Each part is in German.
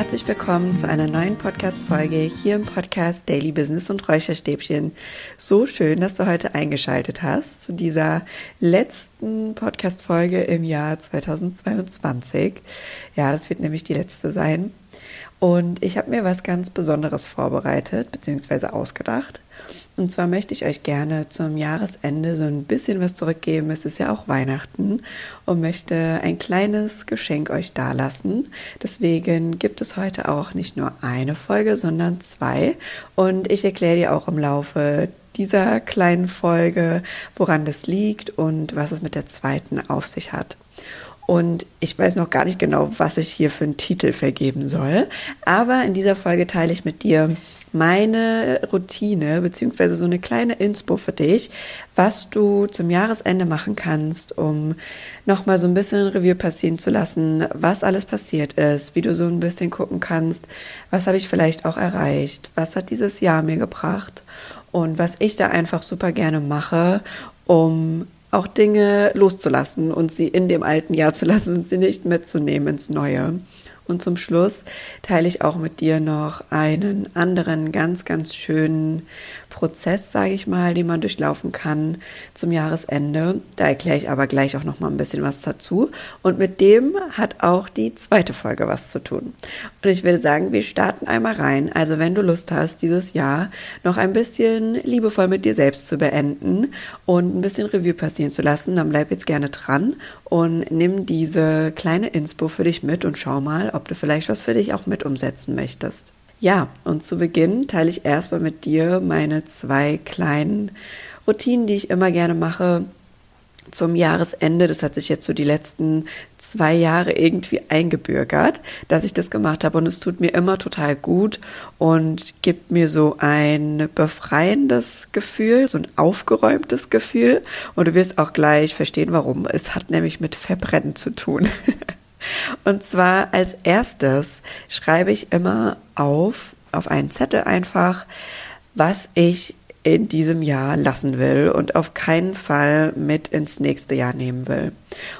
herzlich willkommen zu einer neuen Podcast-Folge hier im Podcast Daily Business und Räucherstäbchen. So schön, dass du heute eingeschaltet hast zu dieser letzten Podcast-Folge im Jahr 2022. Ja, das wird nämlich die letzte sein. Und ich habe mir was ganz Besonderes vorbereitet bzw. ausgedacht. Und zwar möchte ich euch gerne zum Jahresende so ein bisschen was zurückgeben. Es ist ja auch Weihnachten und möchte ein kleines Geschenk euch dalassen. Deswegen gibt es heute auch nicht nur eine Folge, sondern zwei. Und ich erkläre dir auch im Laufe dieser kleinen Folge, woran das liegt und was es mit der zweiten auf sich hat. Und ich weiß noch gar nicht genau, was ich hier für einen Titel vergeben soll. Aber in dieser Folge teile ich mit dir meine Routine beziehungsweise so eine kleine Inspo für dich, was du zum Jahresende machen kannst, um nochmal so ein bisschen Revue passieren zu lassen, was alles passiert ist, wie du so ein bisschen gucken kannst, was habe ich vielleicht auch erreicht, was hat dieses Jahr mir gebracht und was ich da einfach super gerne mache, um auch Dinge loszulassen und sie in dem alten Jahr zu lassen und sie nicht mitzunehmen ins neue. Und zum Schluss teile ich auch mit dir noch einen anderen ganz, ganz schönen Prozess, sage ich mal, den man durchlaufen kann zum Jahresende. Da erkläre ich aber gleich auch noch mal ein bisschen was dazu. Und mit dem hat auch die zweite Folge was zu tun. Und ich würde sagen, wir starten einmal rein. Also wenn du Lust hast, dieses Jahr noch ein bisschen liebevoll mit dir selbst zu beenden und ein bisschen Revue passieren zu lassen, dann bleib jetzt gerne dran und nimm diese kleine Inspo für dich mit und schau mal, ob du vielleicht was für dich auch mit umsetzen möchtest. Ja, und zu Beginn teile ich erstmal mit dir meine zwei kleinen Routinen, die ich immer gerne mache zum Jahresende. Das hat sich jetzt so die letzten zwei Jahre irgendwie eingebürgert, dass ich das gemacht habe und es tut mir immer total gut und gibt mir so ein befreiendes Gefühl, so ein aufgeräumtes Gefühl und du wirst auch gleich verstehen, warum. Es hat nämlich mit Verbrennen zu tun. Und zwar als erstes schreibe ich immer auf, auf einen Zettel einfach, was ich in diesem Jahr lassen will und auf keinen Fall mit ins nächste Jahr nehmen will.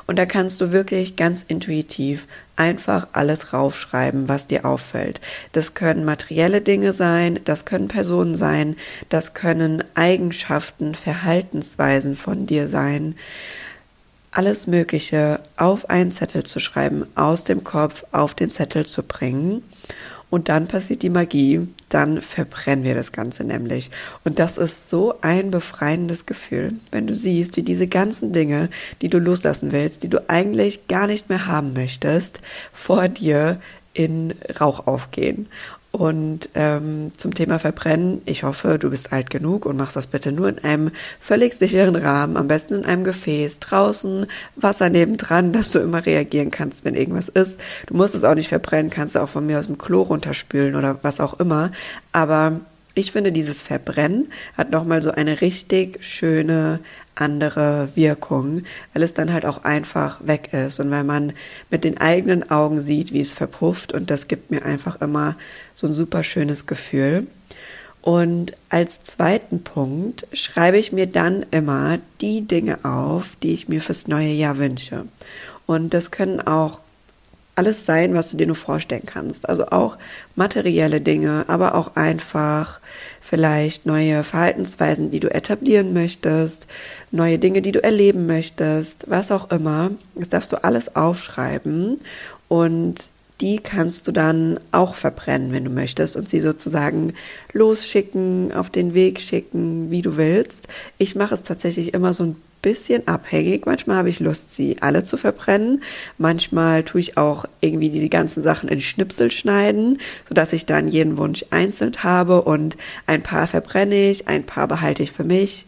Und da kannst du wirklich ganz intuitiv einfach alles raufschreiben, was dir auffällt. Das können materielle Dinge sein, das können Personen sein, das können Eigenschaften, Verhaltensweisen von dir sein alles Mögliche auf einen Zettel zu schreiben, aus dem Kopf auf den Zettel zu bringen. Und dann passiert die Magie, dann verbrennen wir das Ganze nämlich. Und das ist so ein befreiendes Gefühl, wenn du siehst, wie diese ganzen Dinge, die du loslassen willst, die du eigentlich gar nicht mehr haben möchtest, vor dir in Rauch aufgehen. Und ähm, zum Thema Verbrennen, ich hoffe, du bist alt genug und machst das bitte nur in einem völlig sicheren Rahmen, am besten in einem Gefäß, draußen, Wasser nebendran, dass du immer reagieren kannst, wenn irgendwas ist. Du musst es auch nicht verbrennen, kannst du auch von mir aus dem Klo runterspülen oder was auch immer. Aber ich finde, dieses Verbrennen hat nochmal so eine richtig schöne andere Wirkung, weil es dann halt auch einfach weg ist und weil man mit den eigenen Augen sieht, wie es verpufft und das gibt mir einfach immer so ein super schönes Gefühl. Und als zweiten Punkt schreibe ich mir dann immer die Dinge auf, die ich mir fürs neue Jahr wünsche. Und das können auch alles sein, was du dir nur vorstellen kannst. Also auch materielle Dinge, aber auch einfach vielleicht neue Verhaltensweisen, die du etablieren möchtest, neue Dinge, die du erleben möchtest, was auch immer. Das darfst du alles aufschreiben und die kannst du dann auch verbrennen, wenn du möchtest, und sie sozusagen losschicken, auf den Weg schicken, wie du willst. Ich mache es tatsächlich immer so ein bisschen abhängig. Manchmal habe ich Lust, sie alle zu verbrennen. Manchmal tue ich auch irgendwie diese ganzen Sachen in Schnipsel schneiden, sodass ich dann jeden Wunsch einzeln habe und ein paar verbrenne ich, ein paar behalte ich für mich.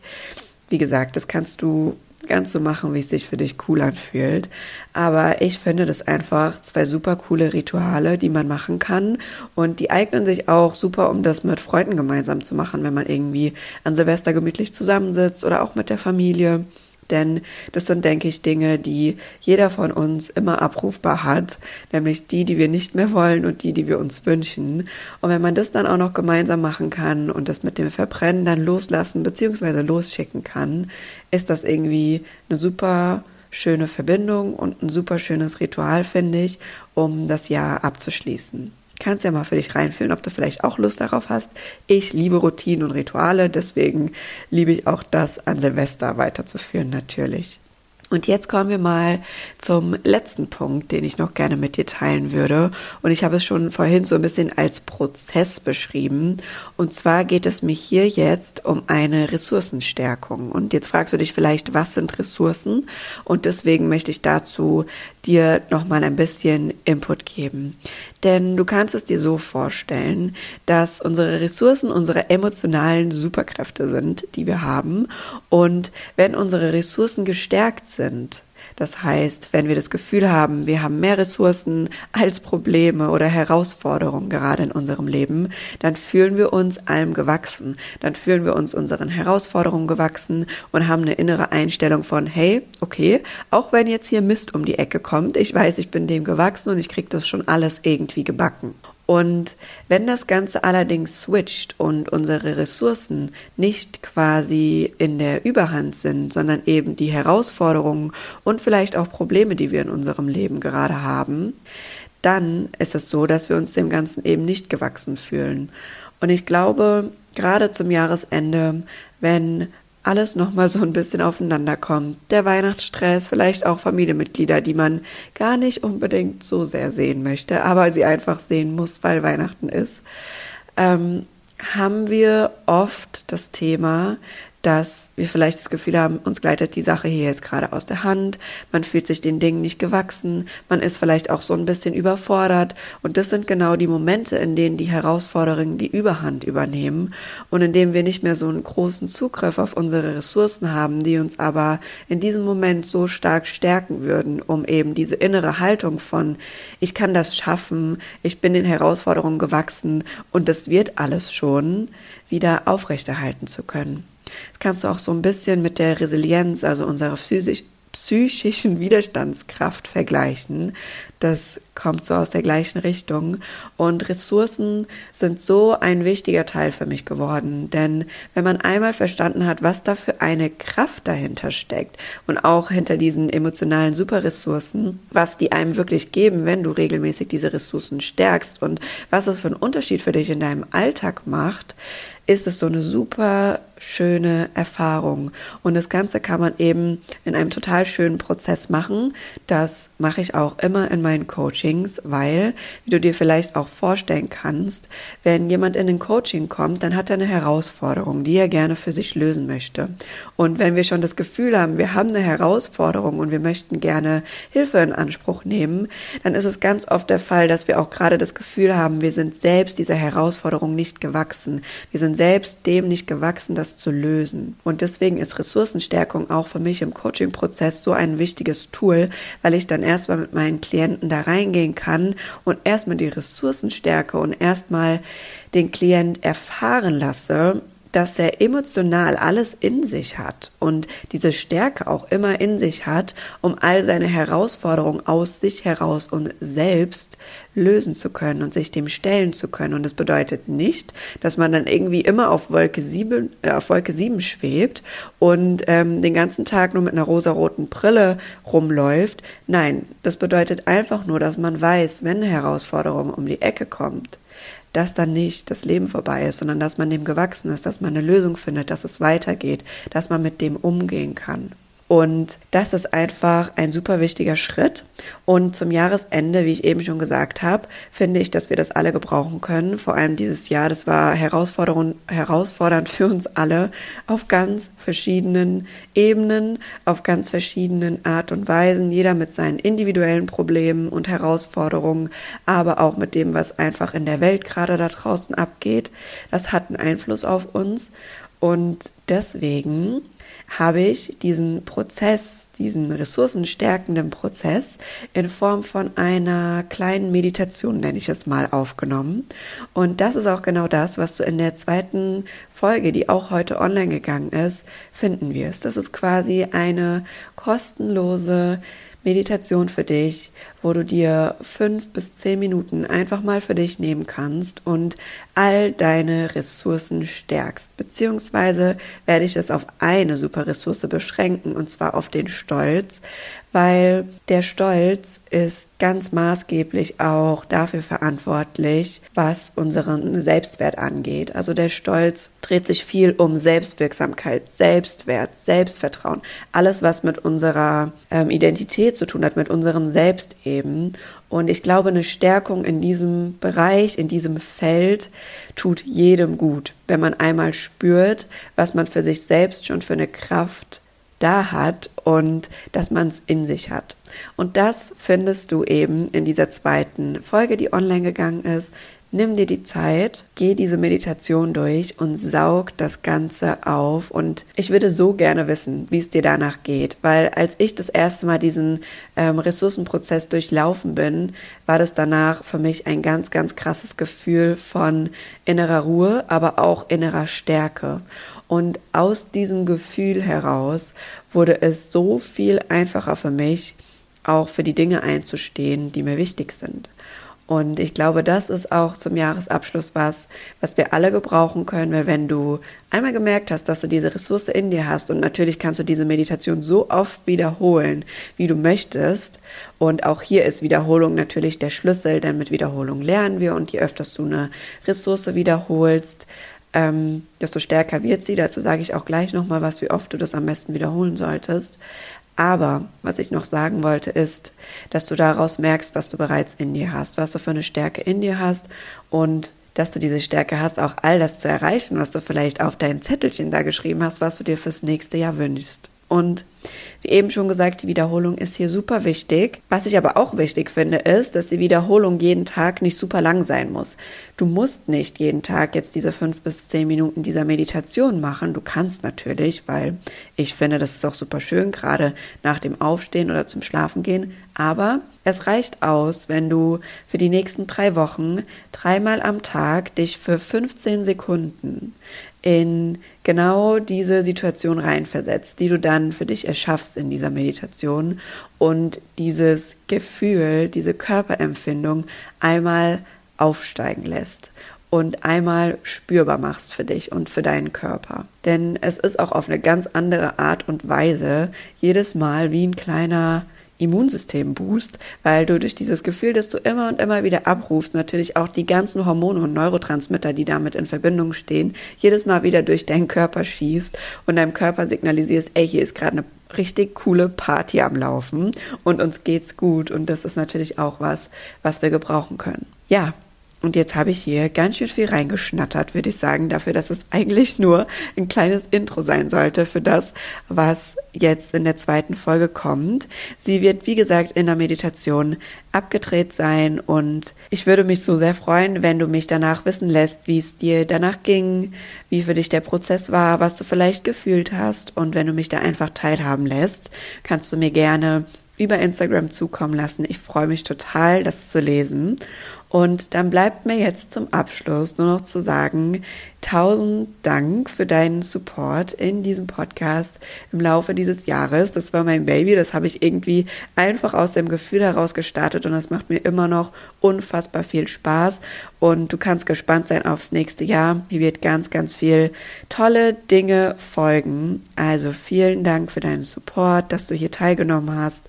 Wie gesagt, das kannst du ganz so machen, wie es sich für dich cool anfühlt. Aber ich finde das einfach zwei super coole Rituale, die man machen kann. Und die eignen sich auch super, um das mit Freunden gemeinsam zu machen, wenn man irgendwie an Silvester gemütlich zusammensitzt oder auch mit der Familie denn das sind, denke ich, Dinge, die jeder von uns immer abrufbar hat, nämlich die, die wir nicht mehr wollen und die, die wir uns wünschen. Und wenn man das dann auch noch gemeinsam machen kann und das mit dem Verbrennen dann loslassen bzw. losschicken kann, ist das irgendwie eine super schöne Verbindung und ein super schönes Ritual, finde ich, um das Jahr abzuschließen. Kannst ja mal für dich reinfühlen, ob du vielleicht auch Lust darauf hast. Ich liebe Routinen und Rituale, deswegen liebe ich auch das an Silvester weiterzuführen, natürlich. Und jetzt kommen wir mal zum letzten Punkt, den ich noch gerne mit dir teilen würde. Und ich habe es schon vorhin so ein bisschen als Prozess beschrieben. Und zwar geht es mir hier jetzt um eine Ressourcenstärkung. Und jetzt fragst du dich vielleicht, was sind Ressourcen? Und deswegen möchte ich dazu dir nochmal ein bisschen Input geben. Denn du kannst es dir so vorstellen, dass unsere Ressourcen unsere emotionalen Superkräfte sind, die wir haben. Und wenn unsere Ressourcen gestärkt sind, das heißt, wenn wir das Gefühl haben, wir haben mehr Ressourcen als Probleme oder Herausforderungen gerade in unserem Leben, dann fühlen wir uns allem gewachsen. Dann fühlen wir uns unseren Herausforderungen gewachsen und haben eine innere Einstellung von, hey, okay, auch wenn jetzt hier Mist um die Ecke kommt, ich weiß, ich bin dem gewachsen und ich krieg das schon alles irgendwie gebacken. Und wenn das Ganze allerdings switcht und unsere Ressourcen nicht quasi in der Überhand sind, sondern eben die Herausforderungen und vielleicht auch Probleme, die wir in unserem Leben gerade haben, dann ist es so, dass wir uns dem Ganzen eben nicht gewachsen fühlen. Und ich glaube, gerade zum Jahresende, wenn alles nochmal so ein bisschen aufeinander kommt. Der Weihnachtsstress, vielleicht auch Familienmitglieder, die man gar nicht unbedingt so sehr sehen möchte, aber sie einfach sehen muss, weil Weihnachten ist. Ähm, haben wir oft das Thema, dass wir vielleicht das Gefühl haben, uns gleitet die Sache hier jetzt gerade aus der Hand, man fühlt sich den Dingen nicht gewachsen, man ist vielleicht auch so ein bisschen überfordert. Und das sind genau die Momente, in denen die Herausforderungen die Überhand übernehmen und in denen wir nicht mehr so einen großen Zugriff auf unsere Ressourcen haben, die uns aber in diesem Moment so stark stärken würden, um eben diese innere Haltung von ich kann das schaffen, ich bin den Herausforderungen gewachsen und das wird alles schon wieder aufrechterhalten zu können. Das kannst du auch so ein bisschen mit der Resilienz, also unserer physisch, psychischen Widerstandskraft vergleichen. Das kommt so aus der gleichen Richtung. Und Ressourcen sind so ein wichtiger Teil für mich geworden. Denn wenn man einmal verstanden hat, was da für eine Kraft dahinter steckt und auch hinter diesen emotionalen Superressourcen, was die einem wirklich geben, wenn du regelmäßig diese Ressourcen stärkst und was es für einen Unterschied für dich in deinem Alltag macht, ist es so eine super schöne Erfahrung. Und das Ganze kann man eben in einem total schönen Prozess machen. Das mache ich auch immer in meinen Coachings, weil, wie du dir vielleicht auch vorstellen kannst, wenn jemand in ein Coaching kommt, dann hat er eine Herausforderung, die er gerne für sich lösen möchte. Und wenn wir schon das Gefühl haben, wir haben eine Herausforderung und wir möchten gerne Hilfe in Anspruch nehmen, dann ist es ganz oft der Fall, dass wir auch gerade das Gefühl haben, wir sind selbst dieser Herausforderung nicht gewachsen. Wir sind selbst dem nicht gewachsen, das zu lösen. Und deswegen ist Ressourcenstärkung auch für mich im Coaching-Prozess so ein wichtiges Tool, weil ich dann erstmal mit meinen Klienten da reingehen kann und erstmal die Ressourcenstärke und erstmal den Klient erfahren lasse, dass er emotional alles in sich hat und diese Stärke auch immer in sich hat, um all seine Herausforderungen aus sich heraus und selbst lösen zu können und sich dem stellen zu können. Und das bedeutet nicht, dass man dann irgendwie immer auf Wolke sieben, äh, auf Wolke sieben schwebt und ähm, den ganzen Tag nur mit einer rosaroten Brille rumläuft. Nein, das bedeutet einfach nur, dass man weiß, wenn eine Herausforderung um die Ecke kommt, dass dann nicht das Leben vorbei ist, sondern dass man dem gewachsen ist, dass man eine Lösung findet, dass es weitergeht, dass man mit dem umgehen kann. Und das ist einfach ein super wichtiger Schritt. Und zum Jahresende, wie ich eben schon gesagt habe, finde ich, dass wir das alle gebrauchen können. Vor allem dieses Jahr, das war herausfordernd für uns alle auf ganz verschiedenen Ebenen, auf ganz verschiedenen Art und Weisen. Jeder mit seinen individuellen Problemen und Herausforderungen, aber auch mit dem, was einfach in der Welt gerade da draußen abgeht. Das hat einen Einfluss auf uns. Und deswegen habe ich diesen Prozess, diesen ressourcenstärkenden Prozess in Form von einer kleinen Meditation, nenne ich es mal, aufgenommen. Und das ist auch genau das, was du in der zweiten Folge, die auch heute online gegangen ist, finden wirst. Das ist quasi eine kostenlose Meditation für dich, wo du dir fünf bis zehn Minuten einfach mal für dich nehmen kannst und all deine Ressourcen stärkst. Beziehungsweise werde ich es auf eine super Ressource beschränken und zwar auf den Stolz, weil der Stolz ist ganz maßgeblich auch dafür verantwortlich, was unseren Selbstwert angeht. Also der Stolz dreht sich viel um Selbstwirksamkeit, Selbstwert, Selbstvertrauen, alles, was mit unserer ähm, Identität zu tun hat, mit unserem Selbst eben. Und ich glaube, eine Stärkung in diesem Bereich, in diesem Feld tut jedem gut, wenn man einmal spürt, was man für sich selbst schon für eine Kraft da hat und dass man es in sich hat. Und das findest du eben in dieser zweiten Folge, die online gegangen ist. Nimm dir die Zeit, geh diese Meditation durch und saug das Ganze auf. Und ich würde so gerne wissen, wie es dir danach geht, weil als ich das erste Mal diesen ähm, Ressourcenprozess durchlaufen bin, war das danach für mich ein ganz, ganz krasses Gefühl von innerer Ruhe, aber auch innerer Stärke. Und aus diesem Gefühl heraus wurde es so viel einfacher für mich, auch für die Dinge einzustehen, die mir wichtig sind. Und ich glaube, das ist auch zum Jahresabschluss was, was wir alle gebrauchen können, weil wenn du einmal gemerkt hast, dass du diese Ressource in dir hast und natürlich kannst du diese Meditation so oft wiederholen, wie du möchtest. Und auch hier ist Wiederholung natürlich der Schlüssel, denn mit Wiederholung lernen wir und je öfter du eine Ressource wiederholst, ähm, desto stärker wird sie. Dazu sage ich auch gleich nochmal was, wie oft du das am besten wiederholen solltest. Aber was ich noch sagen wollte, ist, dass du daraus merkst, was du bereits in dir hast, was du für eine Stärke in dir hast und dass du diese Stärke hast, auch all das zu erreichen, was du vielleicht auf dein Zettelchen da geschrieben hast, was du dir fürs nächste Jahr wünschst. Und wie eben schon gesagt, die Wiederholung ist hier super wichtig. Was ich aber auch wichtig finde, ist, dass die Wiederholung jeden Tag nicht super lang sein muss. Du musst nicht jeden Tag jetzt diese fünf bis zehn Minuten dieser Meditation machen. Du kannst natürlich, weil ich finde, das ist auch super schön, gerade nach dem Aufstehen oder zum Schlafen gehen. Aber es reicht aus, wenn du für die nächsten drei Wochen dreimal am Tag dich für 15 Sekunden in genau diese Situation reinversetzt, die du dann für dich erschaffst in dieser Meditation und dieses Gefühl, diese Körperempfindung einmal aufsteigen lässt und einmal spürbar machst für dich und für deinen Körper. Denn es ist auch auf eine ganz andere Art und Weise jedes Mal wie ein kleiner Immunsystem-Boost, weil du durch dieses Gefühl, das du immer und immer wieder abrufst, natürlich auch die ganzen Hormone und Neurotransmitter, die damit in Verbindung stehen, jedes Mal wieder durch deinen Körper schießt und deinem Körper signalisierst, ey, hier ist gerade eine richtig coole Party am Laufen und uns geht's gut und das ist natürlich auch was, was wir gebrauchen können. Ja, und jetzt habe ich hier ganz schön viel reingeschnattert, würde ich sagen, dafür, dass es eigentlich nur ein kleines Intro sein sollte für das, was jetzt in der zweiten Folge kommt. Sie wird, wie gesagt, in der Meditation abgedreht sein und ich würde mich so sehr freuen, wenn du mich danach wissen lässt, wie es dir danach ging, wie für dich der Prozess war, was du vielleicht gefühlt hast und wenn du mich da einfach teilhaben lässt, kannst du mir gerne über Instagram zukommen lassen. Ich freue mich total, das zu lesen. Und dann bleibt mir jetzt zum Abschluss nur noch zu sagen, tausend Dank für deinen Support in diesem Podcast im Laufe dieses Jahres. Das war mein Baby, das habe ich irgendwie einfach aus dem Gefühl heraus gestartet und das macht mir immer noch unfassbar viel Spaß. Und du kannst gespannt sein aufs nächste Jahr. Hier wird ganz, ganz viel tolle Dinge folgen. Also vielen Dank für deinen Support, dass du hier teilgenommen hast.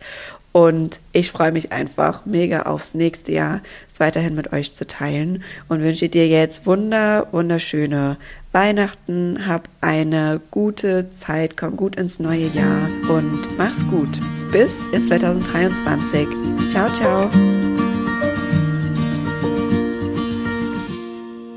Und ich freue mich einfach mega aufs nächste Jahr, es weiterhin mit euch zu teilen und wünsche dir jetzt wunder, wunderschöne Weihnachten. Hab eine gute Zeit, komm gut ins neue Jahr und mach's gut. Bis in 2023. Ciao, ciao.